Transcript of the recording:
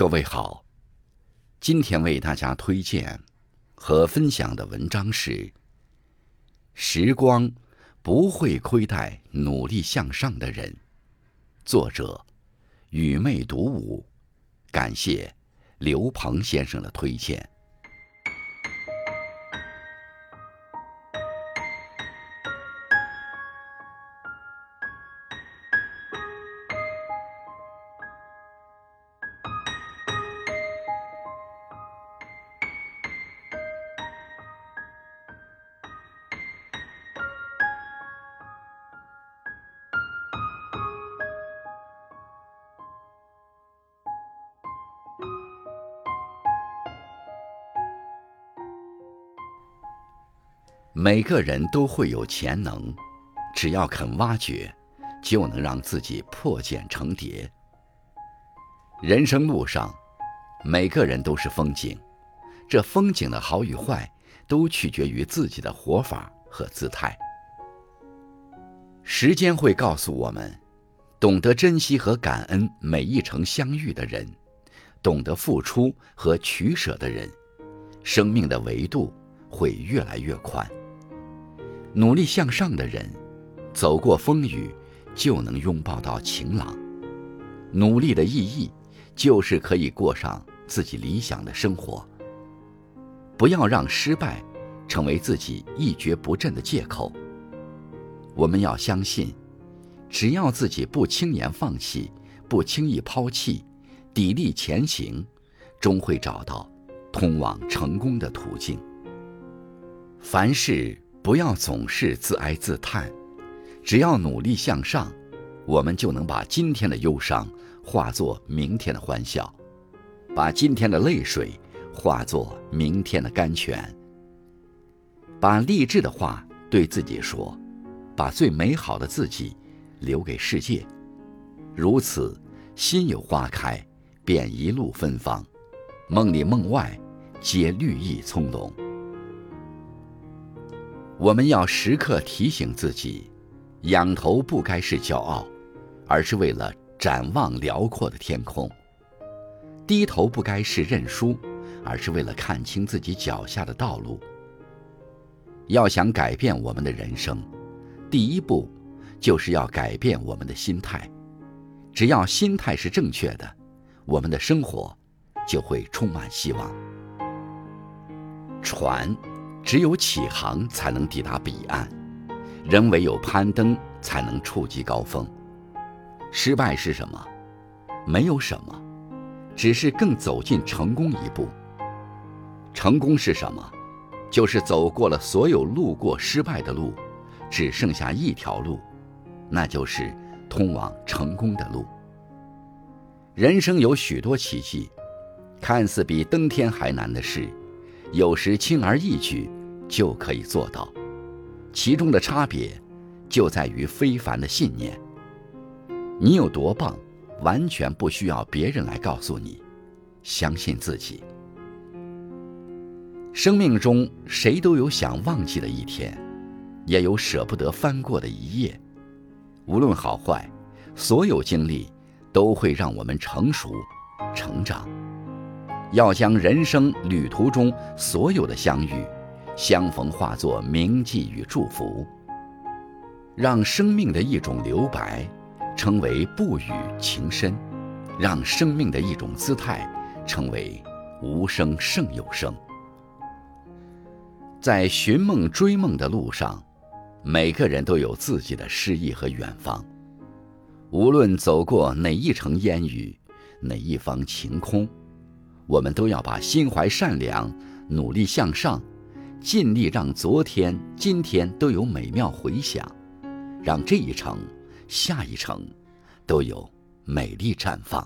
各位好，今天为大家推荐和分享的文章是《时光不会亏待努力向上的人》，作者雨妹独舞，感谢刘鹏先生的推荐。每个人都会有潜能，只要肯挖掘，就能让自己破茧成蝶。人生路上，每个人都是风景，这风景的好与坏，都取决于自己的活法和姿态。时间会告诉我们，懂得珍惜和感恩每一程相遇的人，懂得付出和取舍的人，生命的维度会越来越宽。努力向上的人，走过风雨，就能拥抱到晴朗。努力的意义，就是可以过上自己理想的生活。不要让失败成为自己一蹶不振的借口。我们要相信，只要自己不轻言放弃，不轻易抛弃，砥砺前行，终会找到通往成功的途径。凡事。不要总是自哀自叹，只要努力向上，我们就能把今天的忧伤化作明天的欢笑，把今天的泪水化作明天的甘泉。把励志的话对自己说，把最美好的自己留给世界。如此，心有花开，便一路芬芳；梦里梦外，皆绿意葱茏。我们要时刻提醒自己，仰头不该是骄傲，而是为了展望辽阔的天空；低头不该是认输，而是为了看清自己脚下的道路。要想改变我们的人生，第一步就是要改变我们的心态。只要心态是正确的，我们的生活就会充满希望。船。只有起航才能抵达彼岸，人唯有攀登才能触及高峰。失败是什么？没有什么，只是更走近成功一步。成功是什么？就是走过了所有路过失败的路，只剩下一条路，那就是通往成功的路。人生有许多奇迹，看似比登天还难的事。有时轻而易举就可以做到，其中的差别就在于非凡的信念。你有多棒，完全不需要别人来告诉你，相信自己。生命中谁都有想忘记的一天，也有舍不得翻过的一页。无论好坏，所有经历都会让我们成熟、成长。要将人生旅途中所有的相遇、相逢化作铭记与祝福，让生命的一种留白成为不语情深，让生命的一种姿态成为无声胜有声。在寻梦追梦的路上，每个人都有自己的诗意和远方。无论走过哪一程烟雨，哪一方晴空。我们都要把心怀善良，努力向上，尽力让昨天、今天都有美妙回响，让这一程、下一程都有美丽绽放。